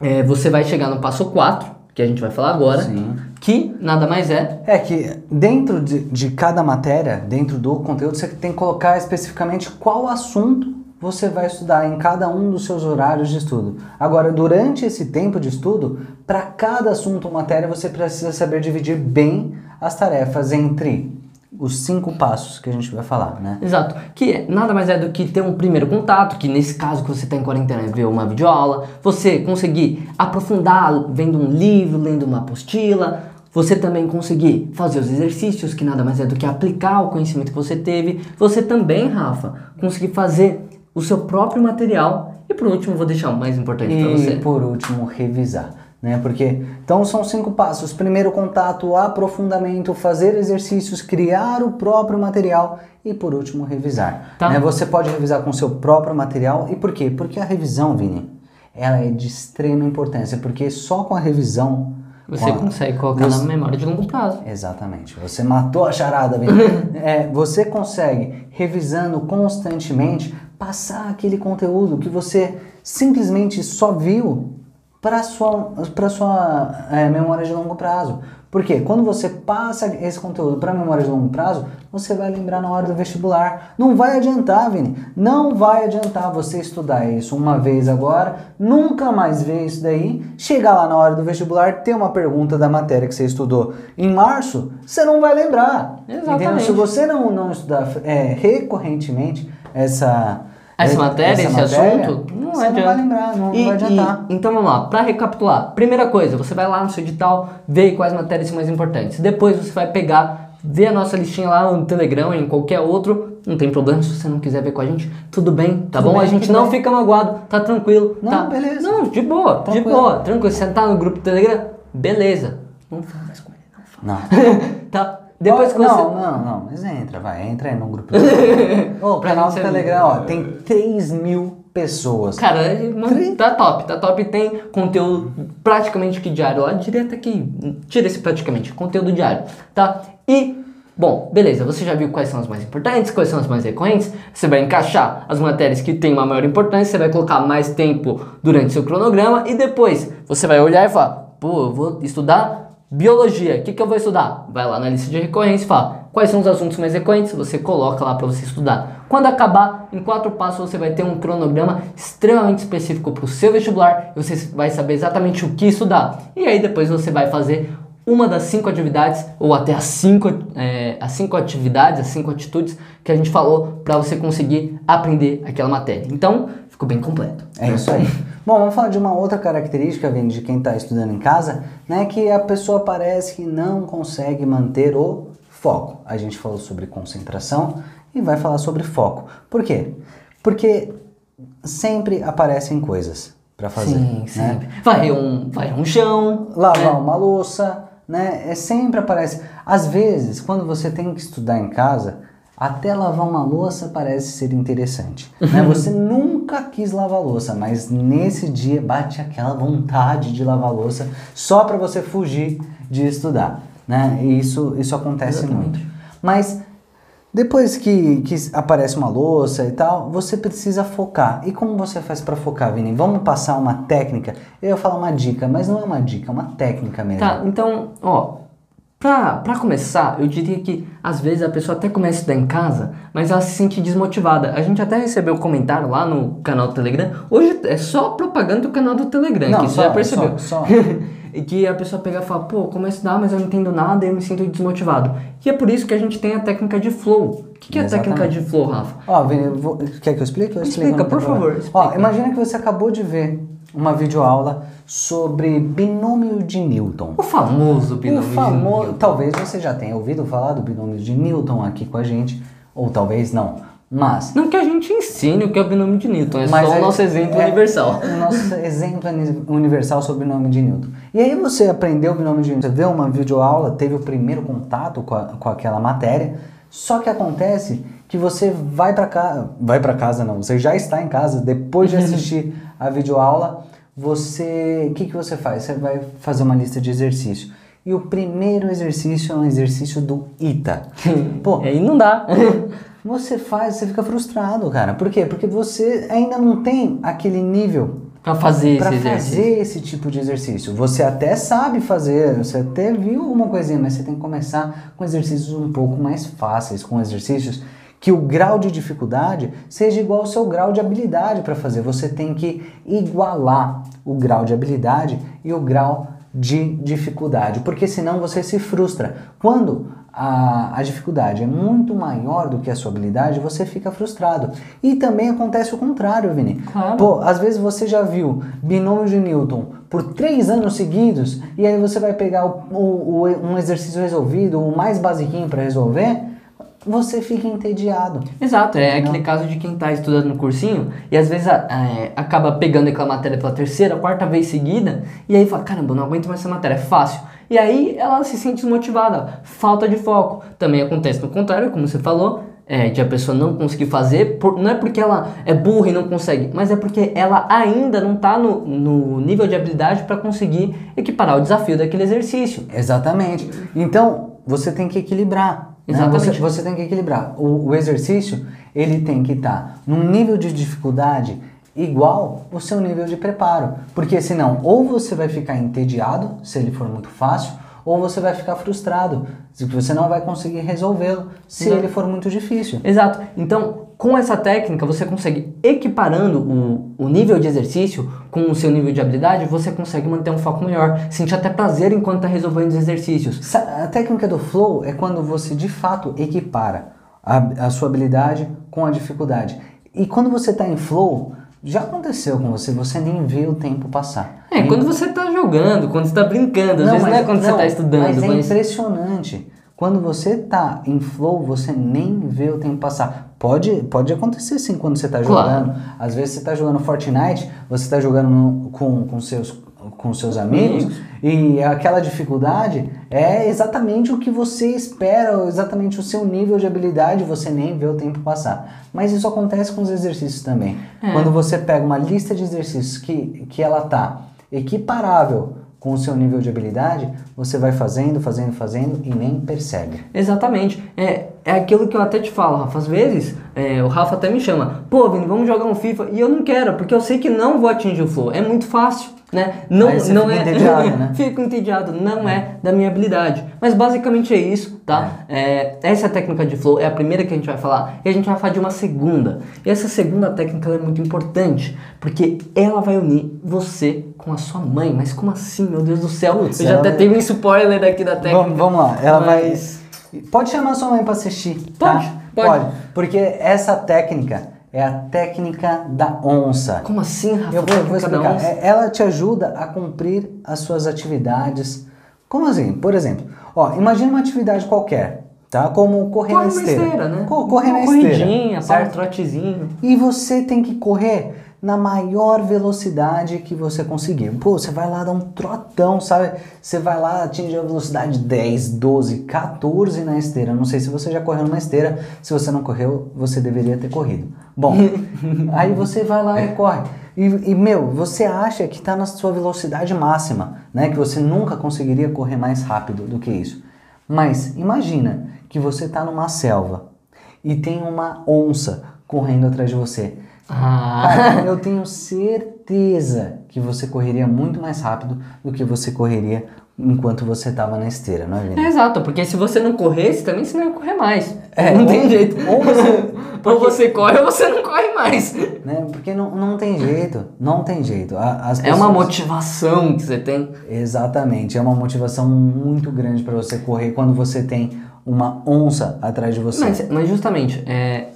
é, você vai chegar no passo 4, que a gente vai falar agora, Sim. que nada mais é. É que dentro de, de cada matéria, dentro do conteúdo, você tem que colocar especificamente qual assunto você vai estudar em cada um dos seus horários de estudo. Agora, durante esse tempo de estudo, para cada assunto ou matéria, você precisa saber dividir bem as tarefas entre os cinco passos que a gente vai falar, né? Exato. Que nada mais é do que ter um primeiro contato, que nesse caso que você está em quarentena é ver uma videoaula, você conseguir aprofundar vendo um livro, lendo uma apostila, você também conseguir fazer os exercícios, que nada mais é do que aplicar o conhecimento que você teve, você também, Rafa, conseguir fazer o seu próprio material e por último vou deixar o mais importante para E você. por último, revisar. Né? Porque então são cinco passos: primeiro contato, aprofundamento, fazer exercícios, criar o próprio material e por último revisar. Tá. Né? Você pode revisar com seu próprio material e por quê? Porque a revisão, Vini, ela é de extrema importância, porque só com a revisão Você consegue colocar você- na memória de longo prazo. Exatamente. Você matou a charada, Vini. é, você consegue, revisando constantemente, passar aquele conteúdo que você simplesmente só viu para sua, pra sua é, memória de longo prazo. Porque quando você passa esse conteúdo para memória de longo prazo, você vai lembrar na hora do vestibular. Não vai adiantar, Vini. Não vai adiantar você estudar isso uma vez agora, nunca mais ver isso daí, chegar lá na hora do vestibular, ter uma pergunta da matéria que você estudou em março, você não vai lembrar. Exatamente. Entendeu? Se você não, não estudar é, recorrentemente essa, Essa matéria, esse matéria, assunto, não você adianta. não vai lembrar, não, E- vai adiantar. e- então vamos lá, para recapitular. Primeira coisa, você vai lá no seu edital, ver quais matérias são mais importantes. Depois você vai pegar, ver a nossa listinha lá no Telegram, em qualquer outro. Não tem problema se você não quiser ver com a gente. Tudo bem, tá Tudo bom? bem, a gente não bem. fica magoado, tá tranquilo. Não, tá? beleza. Não, de boa, de Tranquilo. boa, tranquilo. Você tá no grupo do Telegram, beleza. Não fala mais com ele, não fala. Não. tá? Depois que você. Não, não, não, mas entra, vai, entra aí no grupo. Ô, o Pra canal do Telegram, ó, tem 3 mil pessoas. Cara, é- mano, tá top, tá top. Tem conteúdo praticamente que diário lá, direto aqui. Tira esse praticamente, conteúdo diário, tá? E, bom, beleza, você já viu quais são as mais importantes, quais são as mais recorrentes. Você vai encaixar as matérias que têm uma maior importância, você vai colocar mais tempo durante seu cronograma e depois você vai olhar e falar, pô, eu vou estudar biologia, o que, que eu vou estudar? Vai lá na lista de recorrência e fala quais são os assuntos mais recorrentes, você coloca lá para você estudar. Quando acabar, em quatro passos você vai ter um cronograma extremamente específico para o seu vestibular você vai saber exatamente o que estudar. E aí depois você vai fazer uma das cinco atividades ou até as cinco, é, as cinco atividades, as cinco atitudes que a gente falou para você conseguir aprender aquela matéria. Então, ficou bem completo. É isso aí. Bom, vamos falar de uma outra característica, Vini, de quem está estudando em casa, né? Que a pessoa parece que não consegue manter o foco. A gente falou sobre concentração e vai falar sobre foco. Por quê? Porque sempre aparecem coisas para fazer. Sim, né? sempre. Vai um, vai um chão. lavar né? uma louça, né? É sempre aparece. Às vezes, quando você tem que estudar em casa, Até lavar uma louça parece ser interessante. Né? Você nunca quis lavar louça, mas nesse dia bate aquela vontade de lavar louça só para você fugir de estudar. Né? E isso, isso acontece Exatamente. muito. Mas depois que, que aparece uma louça e tal, você precisa focar. E como você faz para focar, Vini? Vamos passar uma técnica? Eu ia falar uma dica, mas não é uma dica, é uma técnica mesmo. Tá, então, ó, pra, pra começar, eu diria que às vezes a pessoa até começa a estudar em casa, mas ela se sente desmotivada. A gente até recebeu um comentário lá no canal do Telegram. Hoje é só propaganda do canal do Telegram, Não, que só- você já percebeu. só- só. E que a pessoa pega e fala, pô, começo a estudar, mas eu não entendo nada e eu me sinto desmotivado. E é por isso que a gente tem a técnica de flow. O que, que é a técnica de flow, Rafa? Ó, Vini, vou- quer que eu explique? Eu explico, Explica, por favor, Ó, explica. imagina que você acabou de ver uma videoaula sobre binômio de Newton. O famoso binômio o de famoso, Newton. talvez você já tenha ouvido falar do binômio de Newton aqui com a gente, ou talvez não. Mas Não que a gente ensine o que é o binômio de Newton, é Mas só é- o nosso exemplo é- universal. O nosso exemplo uni- universal sobre o binômio de Newton. E aí você aprendeu o binômio de Newton, você vê uma videoaula, teve o primeiro contato com, a- com aquela matéria, só que acontece que você vai para casa, vai para casa não, você já está em casa depois de assistir a videoaula, você, o que que você faz? Você vai fazer uma lista de exercício. E o primeiro exercício é um exercício do ITA. Pô, Aí não dá. você faz, você fica frustrado, cara. Por quê? Porque você ainda não tem aquele nível pra fazer para esse exercício. fazer esse tipo de exercício. Você até sabe fazer, você até viu alguma coisinha, mas você tem que começar com exercícios um pouco mais fáceis, com exercícios que o grau de dificuldade seja igual ao seu grau de habilidade para fazer. Você tem que igualar o grau de habilidade e o grau de dificuldade, porque senão você se frustra. Quando a, a dificuldade é muito maior do que a sua habilidade, você fica frustrado. E também acontece o contrário, Vini. Claro. Pô, às vezes você já viu binômio de Newton por três anos seguidos e aí você vai pegar o, o- o- um exercício resolvido, o mais basiquinho para resolver, você fica entediado. Exato, é aquele caso de quem tá estudando no cursinho e às vezes a- é, acaba pegando aquela matéria pela terceira, quarta vez seguida e aí fala, caramba, não aguento mais essa matéria, é fácil. E aí ela se sente desmotivada, falta de foco. Também acontece no contrário, como você falou, é, de a pessoa não conseguir fazer, por- não é porque ela é burra e não consegue, mas é porque ela ainda não tá no, no nível de habilidade para conseguir equiparar o desafio daquele exercício. Exatamente. Então, você tem que equilibrar. Né? Exatamente. Você, você tem que equilibrar. O, o exercício, ele tem que estar num nível de dificuldade igual o seu nível de preparo. Porque senão, ou você vai ficar entediado, se ele for muito fácil, ou você vai ficar frustrado, se você não vai conseguir resolvê-lo, se ele for muito difícil. Exato. Então, com essa técnica, você consegue, equiparando o, o nível de exercício com o seu nível de habilidade, você consegue manter um foco maior, sentir até prazer enquanto está resolvendo os exercícios. A técnica do flow é quando você de fato equipara a, a sua habilidade com a dificuldade. E quando você está em flow, já aconteceu com você, você nem vê o tempo passar. É, quando você está jogando, quando você está brincando, às vezes não é quando você está estudando, Mas é mas... impressionante. Quando você tá em flow, você nem vê o tempo passar. Pode, pode acontecer sim quando você tá Claro. jogando. Às vezes você tá jogando Fortnite, você tá jogando no- com, com, seus, com seus amigos, Amigos. e aquela dificuldade é exatamente o que você espera, exatamente o seu nível de habilidade, você nem vê o tempo passar. Mas isso acontece com os exercícios também. É. Quando você pega uma lista de exercícios que, que ela tá equiparável com o seu nível de habilidade, você vai fazendo, fazendo, fazendo e nem percebe. Exatamente. É, é aquilo que eu até te falo, Rafa. Às vezes, é, o Rafa até me chama, pô, Vini, vamos jogar um FIFA. E eu não quero, porque eu sei que não vou atingir o flow. É muito fácil, né? Não, Aí você não fica é. entediado, né? Fico entediado, não é da minha habilidade. Mas basicamente é isso, tá? É, essa é a técnica de flow, é a primeira que a gente vai falar. E a gente vai falar de uma segunda. E essa segunda técnica é muito importante, porque ela vai unir você com a sua mãe. Mas como assim, meu Deus do céu? Putz, eu já até vai- teve um spoiler aqui da técnica. Vamos, vamos lá, ela Mas- vai. Pode chamar sua mãe para assistir. tá? Pode, pode. Porque essa técnica é a técnica da onça. Como assim, Rafa? Eu vou, eu vou explicar. É- Ela te ajuda a cumprir as suas atividades. Como assim? Por exemplo, ó, imagina uma atividade qualquer, tá? Como correr Corre na esteira. né? Co- correr Uma na esteira. corridinha, um certo? trotezinho. E você tem que correr na maior velocidade que você conseguir. Pô, você vai lá dar um trotão, sabe? Você vai lá atingir a velocidade 10, 12, 14 na esteira. Não sei se você já correu numa esteira. Se você não correu, você deveria ter corrido. Bom, aí você vai lá e corre. E, e, meu, você acha que está na sua velocidade máxima, né? Que você nunca conseguiria correr mais rápido do que isso. Mas imagina que você está numa selva e tem uma onça correndo atrás de você. Ah. Cara, eu tenho certeza que você correria muito mais rápido do que você correria enquanto você estava na esteira, não é, Vini? É exato, porque se você não corresse, também você não ia correr mais. É, não tem jeito. ou você- ou você corre ou você não corre mais. Né? Porque não, não tem jeito, não tem jeito. As É uma pessoas- motivação que você tem. Exatamente, é uma motivação muito grande para você correr quando você tem uma onça atrás de você. Mas, mas justamente, é,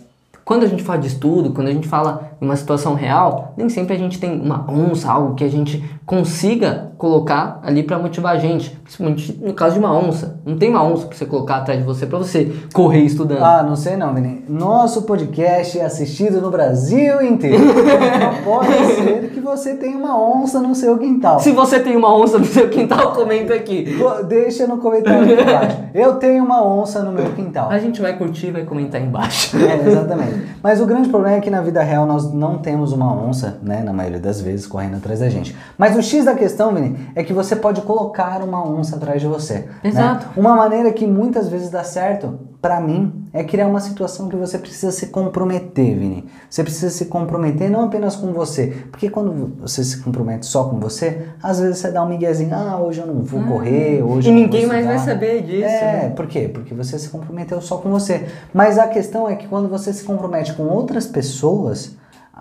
quando a gente fala de estudo, quando a gente fala em uma situação real, nem sempre a gente tem uma onça, algo que a gente consiga colocar ali para motivar a gente. Principalmente no caso de uma onça. Não tem uma onça para você colocar atrás de você para você correr estudando. Ah, não sei não, Vini. Nosso podcast é assistido no Brasil inteiro. Não pode ser que você tenha uma onça no seu quintal. Se você tem uma onça no seu quintal, comenta aqui. Deixa no comentário aqui embaixo. Eu tenho uma onça no meu quintal. A gente vai curtir e vai comentar aí embaixo. É, exatamente. Mas o grande problema é que na vida real nós não temos uma onça, né, na maioria das vezes, correndo atrás da gente. Mas o X da questão, Vini, é que você pode colocar uma onça atrás de você. né? Exato. Uma maneira que muitas vezes dá certo, pra mim, é criar uma situação que você precisa se comprometer, Vini. Você precisa se comprometer não apenas com você. Porque quando você se compromete só com você, às vezes você dá um miguezinho, ah, hoje eu não vou correr, hoje E eu não ninguém mais vai estudar." saber disso. É, né? por quê? Porque você se comprometeu só com você. Mas a questão é que quando você se compromete com outras pessoas,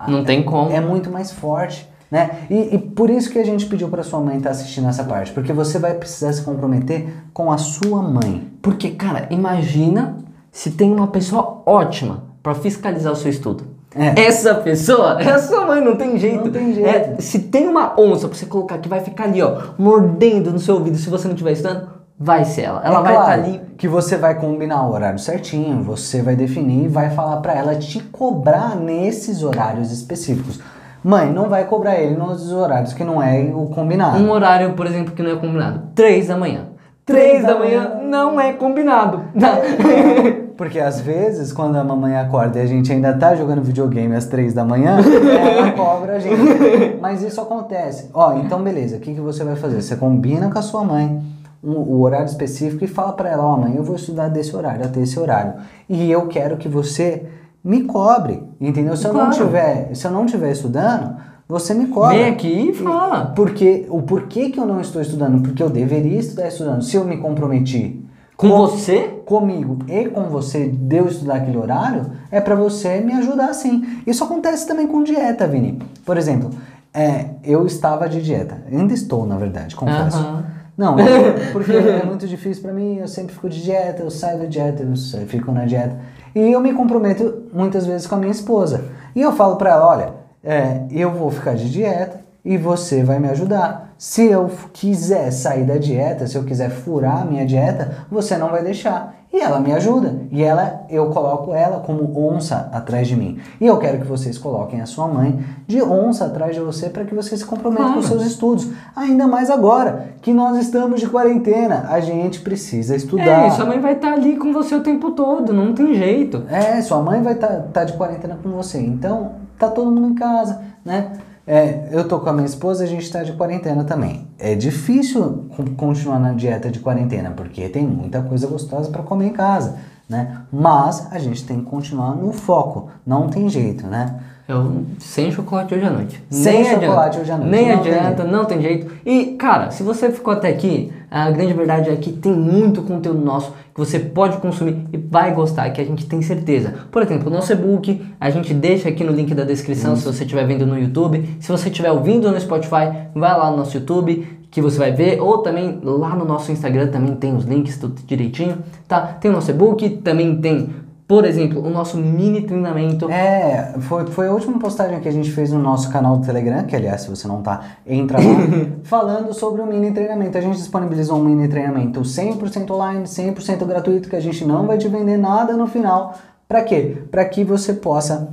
Não tem como. é muito mais forte. Né? E, e por isso que a gente pediu para sua mãe estar assistindo essa parte, porque você vai precisar se comprometer com a sua mãe. Porque, cara, imagina se tem uma pessoa ótima para fiscalizar o seu estudo. É. Essa pessoa é a sua mãe, não tem jeito. Não tem jeito. É, se tem uma onça pra você colocar que vai ficar ali, ó, mordendo no seu ouvido se você não estiver estudando, vai ser ela. Ela É vai claro ali. que você vai combinar o horário certinho, você vai definir e vai falar para ela te cobrar nesses horários específicos. Mãe, não vai cobrar ele nos horários que não é o combinado. Um horário, por exemplo, que não é combinado. Três da manhã. Três Três da da manhã manhã. não é combinado. Porque às vezes, quando a mamãe acorda e a gente ainda tá jogando videogame às três da manhã, ela cobra a gente. Mas isso acontece. Ó, então beleza, o que, que você vai fazer? Você combina com a sua mãe o, o horário específico e fala pra ela, ó mãe, eu vou estudar desse horário até esse horário. E eu quero que você me cobre, entendeu? Se eu não Claro. tiver, se eu não tiver estudando, você me cobra. Vem aqui e fala. Porque o porquê que eu não estou estudando? Porque eu deveria estar estudando. Se eu me comprometi Com você? comigo e com você de eu estudar aquele horário, é pra você me ajudar sim. Isso acontece também com dieta, Vini. Por exemplo, é, eu estava de dieta. Ainda estou, na verdade, confesso. Aham. Não, porque é muito difícil pra mim, eu sempre fico de dieta, eu saio da dieta, eu fico na dieta. E eu me comprometo muitas vezes com a minha esposa. E eu falo pra ela, olha, é, eu vou ficar de dieta e você vai me ajudar. Se eu quiser sair da dieta, se eu quiser furar a minha dieta, você não vai deixar. E ela me ajuda. E ela, eu coloco ela como onça atrás de mim. E eu quero que vocês coloquem a sua mãe de onça atrás de você para que você se comprometa com os Claro. seus estudos. Ainda mais agora que nós estamos de quarentena. A gente precisa estudar. É, sua mãe vai estar ali com você o tempo todo, não tem jeito. É, sua mãe vai estar de quarentena com você. Então, tá todo mundo em casa, né? É, eu tô com a minha esposa, a gente tá de quarentena também. É difícil con- continuar na dieta de quarentena, porque tem muita coisa gostosa para comer em casa, né? Mas a gente tem que continuar no foco, não tem jeito, né? Eu, sem chocolate hoje à noite. Sem Nem chocolate adianta. hoje à noite, Nem não tem adianta, jeito. não tem jeito. E, cara, se você ficou até aqui, a grande verdade é que tem muito conteúdo nosso que você pode consumir e vai gostar, que a gente tem certeza. Por exemplo, o nosso e-book, a gente deixa aqui no link da descrição se você estiver vendo no YouTube. Se você estiver ouvindo no Spotify, vai lá no nosso YouTube que você vai ver, ou também lá no nosso Instagram também tem os links tudo direitinho, tá? Tem o nosso e-book, também tem, por exemplo, o nosso mini treinamento. É, foi, foi a última postagem que a gente fez no nosso canal do Telegram, que aliás, se você não tá, entra lá, falando sobre o mini treinamento. A gente disponibilizou um mini treinamento 100% online, 100% gratuito, que a gente não vai te vender nada no final. Pra quê? Pra que você possa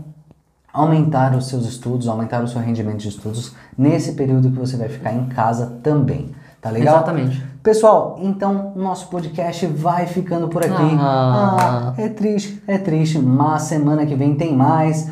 aumentar os seus estudos, aumentar o seu rendimento de estudos nesse período que você vai ficar em casa também. Tá legal? Exatamente. Pessoal, então nosso podcast vai ficando por aqui. Ah. Ah, é triste, é triste, mas semana que vem tem mais.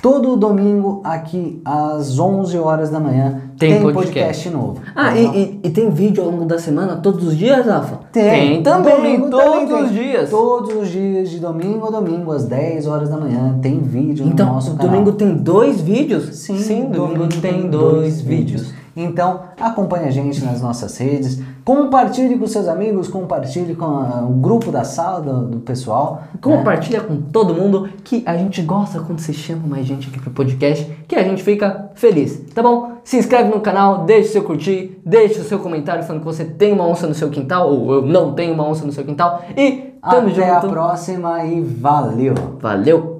Todo domingo aqui às 11 horas da manhã Tem podcast. podcast. novo. Ah, e, e- e tem vídeo ao longo da semana, todos os dias, Rafa? Tem, também, domingo todos também os tem. dias. Todos os dias, de domingo a domingo, às 10 horas da manhã, tem vídeo no Então, nosso canal. domingo tem dois vídeos? Sim, domingo tem dois vídeos. Então, acompanhe a gente nas nossas redes, compartilhe com seus amigos, compartilhe com a- o grupo da sala do, do pessoal. né? Compartilha com todo mundo que a gente gosta quando você chama mais gente aqui pro podcast, que a gente fica feliz, tá bom? Se inscreve no canal, deixa o seu curtir, deixa o seu comentário falando que você tem uma onça no seu quintal ou eu não tenho uma onça no seu quintal e tamo Até a junto. próxima e valeu! Valeu!